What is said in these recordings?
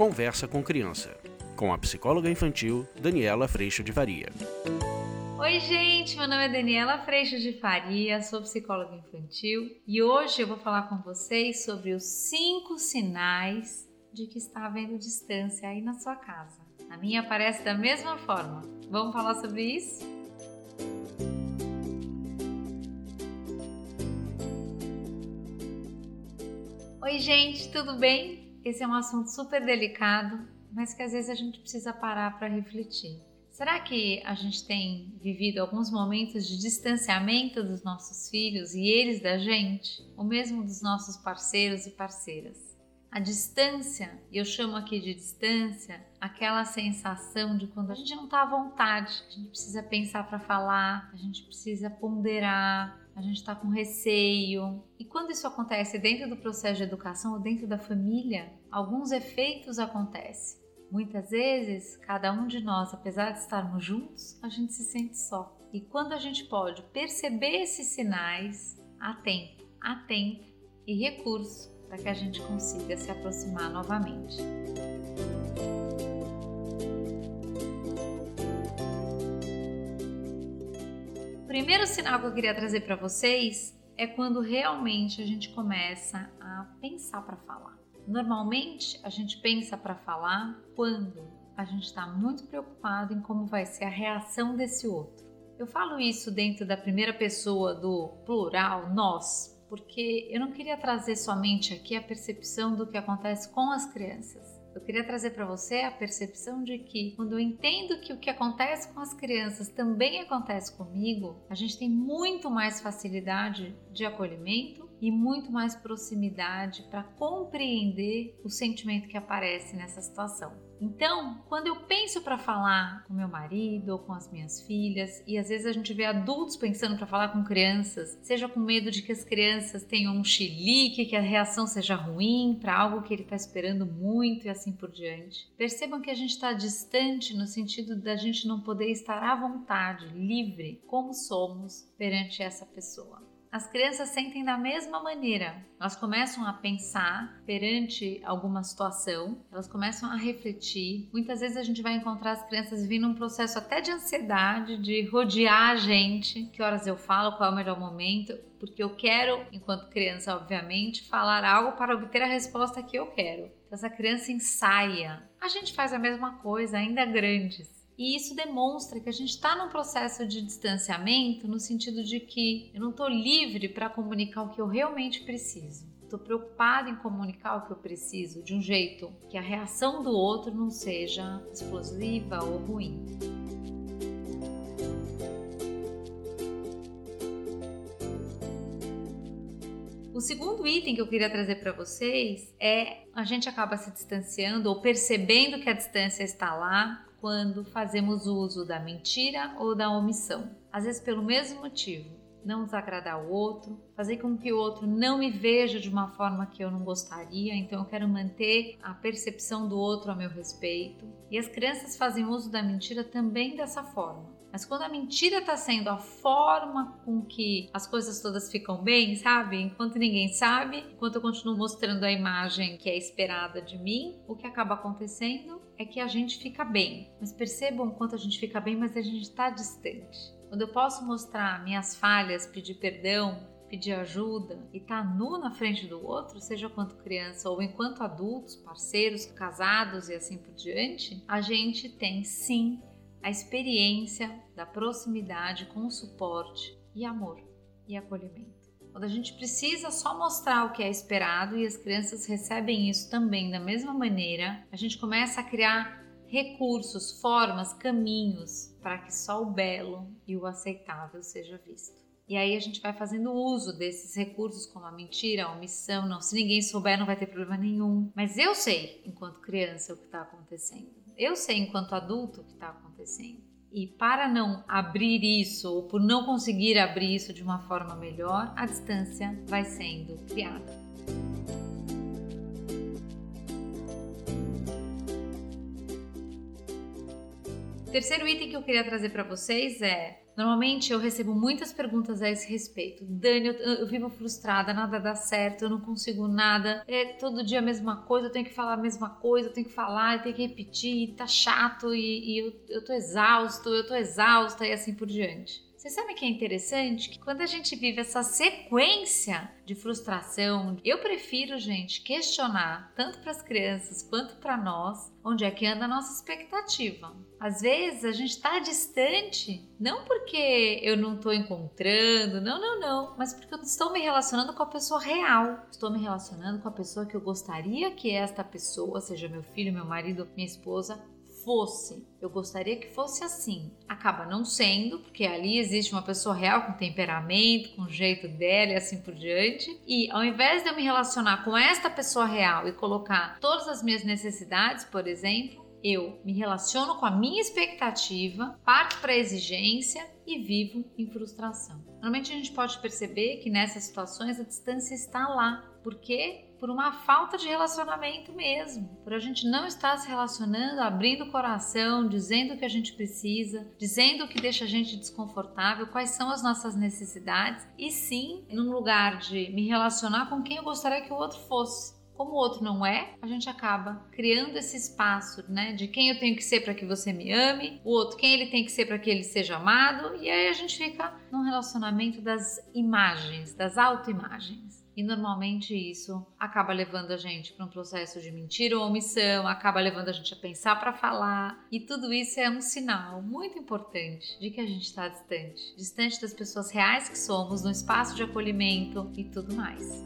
Conversa com Criança, com a psicóloga infantil Daniela Freixo de Faria. Oi, gente, meu nome é Daniela Freixo de Faria, sou psicóloga infantil e hoje eu vou falar com vocês sobre os cinco sinais de que está havendo distância aí na sua casa. A minha aparece da mesma forma. Vamos falar sobre isso? Oi, gente, tudo bem? Esse é um assunto super delicado, mas que às vezes a gente precisa parar para refletir. Será que a gente tem vivido alguns momentos de distanciamento dos nossos filhos e eles da gente, ou mesmo dos nossos parceiros e parceiras? A distância, e eu chamo aqui de distância, aquela sensação de quando a gente não está à vontade, a gente precisa pensar para falar, a gente precisa ponderar, a gente está com receio. E quando isso acontece dentro do processo de educação ou dentro da família, alguns efeitos acontecem. Muitas vezes, cada um de nós, apesar de estarmos juntos, a gente se sente só. E quando a gente pode perceber esses sinais, há tempo, há tempo e recurso para que a gente consiga se aproximar novamente. Primeiro sinal que eu queria trazer para vocês é quando realmente a gente começa a pensar para falar. Normalmente a gente pensa para falar quando a gente está muito preocupado em como vai ser a reação desse outro. Eu falo isso dentro da primeira pessoa do plural, nós, porque eu não queria trazer somente aqui a percepção do que acontece com as crianças. Eu queria trazer para você a percepção de que, quando eu entendo que o que acontece com as crianças também acontece comigo, a gente tem muito mais facilidade de acolhimento e muito mais proximidade para compreender o sentimento que aparece nessa situação. Então, quando eu penso para falar com meu marido ou com as minhas filhas, e às vezes a gente vê adultos pensando para falar com crianças, seja com medo de que as crianças tenham um chilique, que a reação seja ruim para algo que ele está esperando muito e assim por diante. Percebam que a gente está distante no sentido da gente não poder estar à vontade, livre, como somos perante essa pessoa as crianças sentem da mesma maneira. Elas começam a pensar perante alguma situação, elas começam a refletir. Muitas vezes a gente vai encontrar as crianças vivendo um processo até de ansiedade, de rodear a gente. Que horas eu falo, qual é o melhor momento? Porque eu quero, enquanto criança, obviamente, falar algo para obter a resposta que eu quero. Então, essa criança ensaia. A gente faz a mesma coisa, ainda grandes. E isso demonstra que a gente está num processo de distanciamento no sentido de que eu não estou livre para comunicar o que eu realmente preciso. Estou preocupada em comunicar o que eu preciso de um jeito que a reação do outro não seja explosiva ou ruim. O segundo item que eu queria trazer para vocês é a gente acaba se distanciando ou percebendo que a distância está lá quando fazemos uso da mentira ou da omissão, às vezes pelo mesmo motivo. Não desagradar o outro, fazer com que o outro não me veja de uma forma que eu não gostaria, então eu quero manter a percepção do outro a meu respeito. E as crianças fazem uso da mentira também dessa forma. Mas quando a mentira está sendo a forma com que as coisas todas ficam bem, sabe? Enquanto ninguém sabe, enquanto eu continuo mostrando a imagem que é esperada de mim, o que acaba acontecendo é que a gente fica bem. Mas percebam o quanto a gente fica bem, mas a gente está distante. Quando eu posso mostrar minhas falhas, pedir perdão, pedir ajuda e estar tá nu na frente do outro, seja quanto criança ou enquanto adultos, parceiros, casados e assim por diante, a gente tem sim a experiência da proximidade com suporte e amor e acolhimento. Quando a gente precisa só mostrar o que é esperado e as crianças recebem isso também da mesma maneira, a gente começa a criar recursos, formas, caminhos para que só o belo e o aceitável seja visto. E aí a gente vai fazendo uso desses recursos como a mentira, a omissão, não, se ninguém souber não vai ter problema nenhum. Mas eu sei, enquanto criança, o que está acontecendo. Eu sei, enquanto adulto, o que está acontecendo. E para não abrir isso, ou por não conseguir abrir isso de uma forma melhor, a distância vai sendo criada. Terceiro item que eu queria trazer para vocês é: Normalmente eu recebo muitas perguntas a esse respeito. Dani, eu, eu, vivo frustrada, nada dá certo, eu não consigo nada, é todo dia a mesma coisa, eu tenho que falar a mesma coisa, eu tenho que falar, eu tenho que repetir, tá chato e, e eu, eu tô exausto, eu tô exausta e assim por diante. Você sabe que é interessante que quando a gente vive essa sequência de frustração, eu prefiro, gente, questionar tanto para as crianças quanto para nós onde é que anda a nossa expectativa. Às vezes a gente está distante, não porque eu não estou encontrando, não, não, não, mas porque eu estou me relacionando com a pessoa real. Estou me relacionando com a pessoa que eu gostaria que esta pessoa, seja meu filho, meu marido, minha esposa, fosse, eu gostaria que fosse assim. Acaba não sendo, porque ali existe uma pessoa real com temperamento, com jeito dela e assim por diante. E ao invés de eu me relacionar com esta pessoa real e colocar todas as minhas necessidades, por exemplo, eu me relaciono com a minha expectativa, parto para a exigência e vivo em frustração. Normalmente a gente pode perceber que nessas situações a distância está lá, porque por uma falta de relacionamento mesmo, por a gente não estar se relacionando, abrindo o coração, dizendo o que a gente precisa, dizendo o que deixa a gente desconfortável, quais são as nossas necessidades, e sim, num lugar de me relacionar com quem eu gostaria que o outro fosse como o outro não é, a gente acaba criando esse espaço, né, de quem eu tenho que ser para que você me ame, o outro quem ele tem que ser para que ele seja amado, e aí a gente fica num relacionamento das imagens, das autoimagens. E normalmente isso acaba levando a gente para um processo de mentira ou omissão, acaba levando a gente a pensar para falar, e tudo isso é um sinal muito importante de que a gente está distante distante das pessoas reais que somos, no espaço de acolhimento e tudo mais.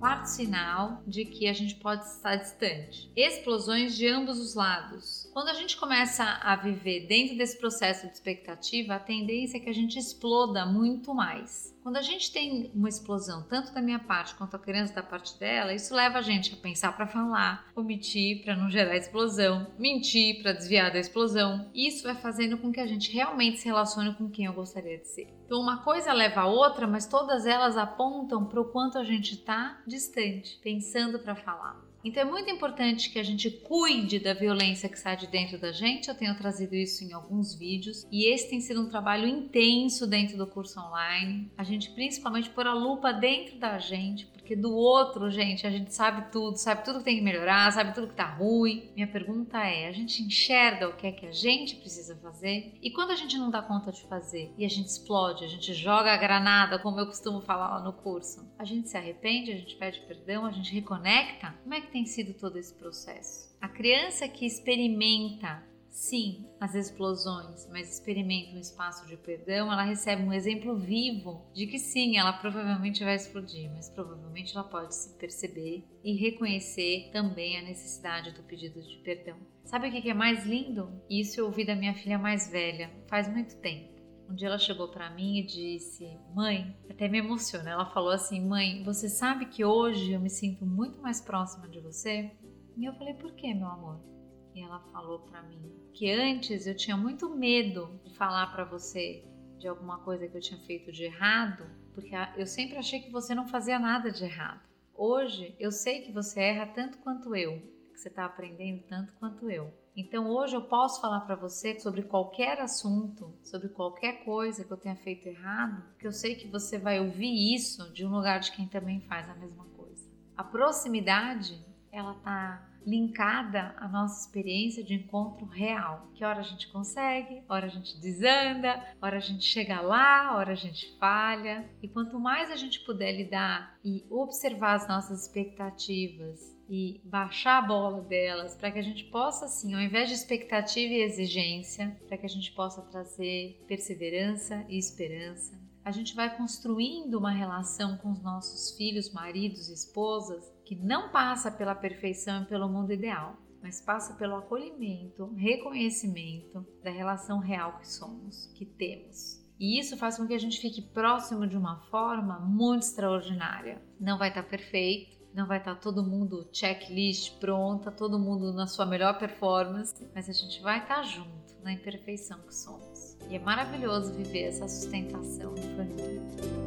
quarto sinal de que a gente pode estar distante. Explosões de ambos os lados. Quando a gente começa a viver dentro desse processo de expectativa, a tendência é que a gente exploda muito mais. Quando a gente tem uma explosão, tanto da minha parte quanto a criança da parte dela, isso leva a gente a pensar para falar, omitir para não gerar explosão, mentir para desviar da explosão. Isso vai fazendo com que a gente realmente se relacione com quem eu gostaria de ser. Então, uma coisa leva a outra, mas todas elas apontam para o quanto a gente está distante, pensando para falar. Então é muito importante que a gente cuide da violência que sai de dentro da gente. Eu tenho trazido isso em alguns vídeos e esse tem sido um trabalho intenso dentro do curso online. A gente principalmente pôr a lupa dentro da gente, porque do outro, gente, a gente sabe tudo, sabe tudo que tem que melhorar, sabe tudo que tá ruim. Minha pergunta é: a gente enxerga o que é que a gente precisa fazer? E quando a gente não dá conta de fazer e a gente explode, a gente joga a granada, como eu costumo falar lá no curso, a gente se arrepende, a gente pede perdão, a gente reconecta? Como é que tem sido todo esse processo? A criança que experimenta sim as explosões, mas experimenta um espaço de perdão, ela recebe um exemplo vivo de que sim, ela provavelmente vai explodir, mas provavelmente ela pode se perceber e reconhecer também a necessidade do pedido de perdão. Sabe o que é mais lindo? Isso eu ouvi da minha filha mais velha faz muito tempo. Um dia ela chegou para mim e disse: Mãe, até me emociona. Ela falou assim: Mãe, você sabe que hoje eu me sinto muito mais próxima de você? E eu falei: Por que, meu amor? E ela falou para mim que antes eu tinha muito medo de falar para você de alguma coisa que eu tinha feito de errado, porque eu sempre achei que você não fazia nada de errado. Hoje eu sei que você erra tanto quanto eu, que você está aprendendo tanto quanto eu. Então hoje eu posso falar para você sobre qualquer assunto, sobre qualquer coisa que eu tenha feito errado, porque eu sei que você vai ouvir isso de um lugar de quem também faz a mesma coisa. A proximidade, ela tá linkada à nossa experiência de encontro real. Que hora a gente consegue, hora a gente desanda, hora a gente chega lá, hora a gente falha. E quanto mais a gente puder lidar e observar as nossas expectativas e baixar a bola delas para que a gente possa, assim, ao invés de expectativa e exigência, para que a gente possa trazer perseverança e esperança, a gente vai construindo uma relação com os nossos filhos, maridos, esposas que não passa pela perfeição e pelo mundo ideal, mas passa pelo acolhimento, reconhecimento da relação real que somos, que temos. E isso faz com que a gente fique próximo de uma forma muito extraordinária. Não vai estar perfeito, não vai estar todo mundo checklist pronta, todo mundo na sua melhor performance, mas a gente vai estar junto na imperfeição que somos. E é maravilhoso viver essa sustentação em família.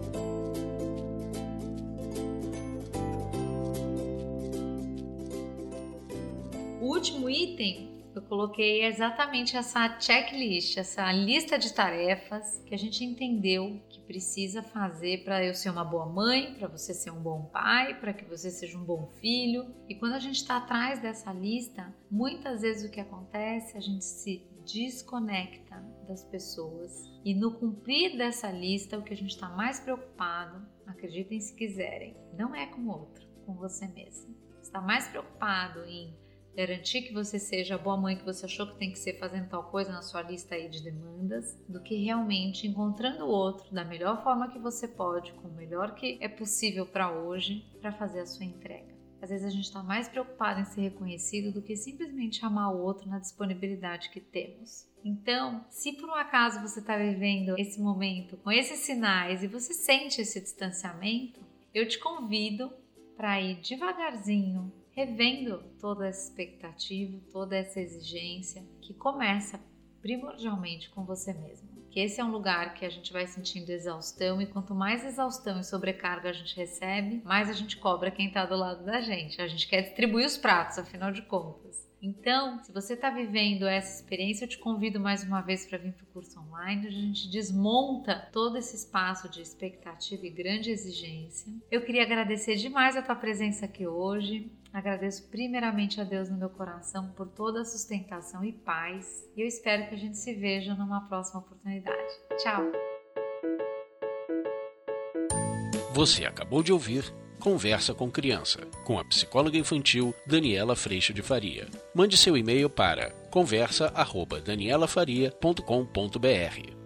Último item eu coloquei exatamente essa checklist, essa lista de tarefas que a gente entendeu que precisa fazer para eu ser uma boa mãe, para você ser um bom pai, para que você seja um bom filho. E quando a gente está atrás dessa lista, muitas vezes o que acontece, a gente se desconecta das pessoas e no cumprir dessa lista, o que a gente está mais preocupado, acreditem se quiserem, não é com o outro, com você mesmo. Está mais preocupado em garantir que você seja a boa mãe que você achou que tem que ser fazendo tal coisa na sua lista aí de demandas, do que realmente encontrando o outro da melhor forma que você pode, com o melhor que é possível para hoje, para fazer a sua entrega. Às vezes a gente está mais preocupado em ser reconhecido do que simplesmente amar o outro na disponibilidade que temos. Então, se por um acaso você está vivendo esse momento com esses sinais e você sente esse distanciamento, eu te convido para ir devagarzinho revendo toda essa expectativa, toda essa exigência que começa primordialmente com você mesmo. Que esse é um lugar que a gente vai sentindo exaustão e quanto mais exaustão e sobrecarga a gente recebe, mais a gente cobra quem está do lado da gente. A gente quer distribuir os pratos, afinal de contas. Então, se você está vivendo essa experiência, eu te convido mais uma vez para vir para o curso online, onde a gente desmonta todo esse espaço de expectativa e grande exigência. Eu queria agradecer demais a tua presença aqui hoje. Agradeço primeiramente a Deus no meu coração por toda a sustentação e paz. E eu espero que a gente se veja numa próxima oportunidade. Tchau! Você acabou de ouvir Conversa com Criança, com a psicóloga infantil Daniela Freixo de Faria. Mande seu e-mail para conversa@danielafaria.com.br.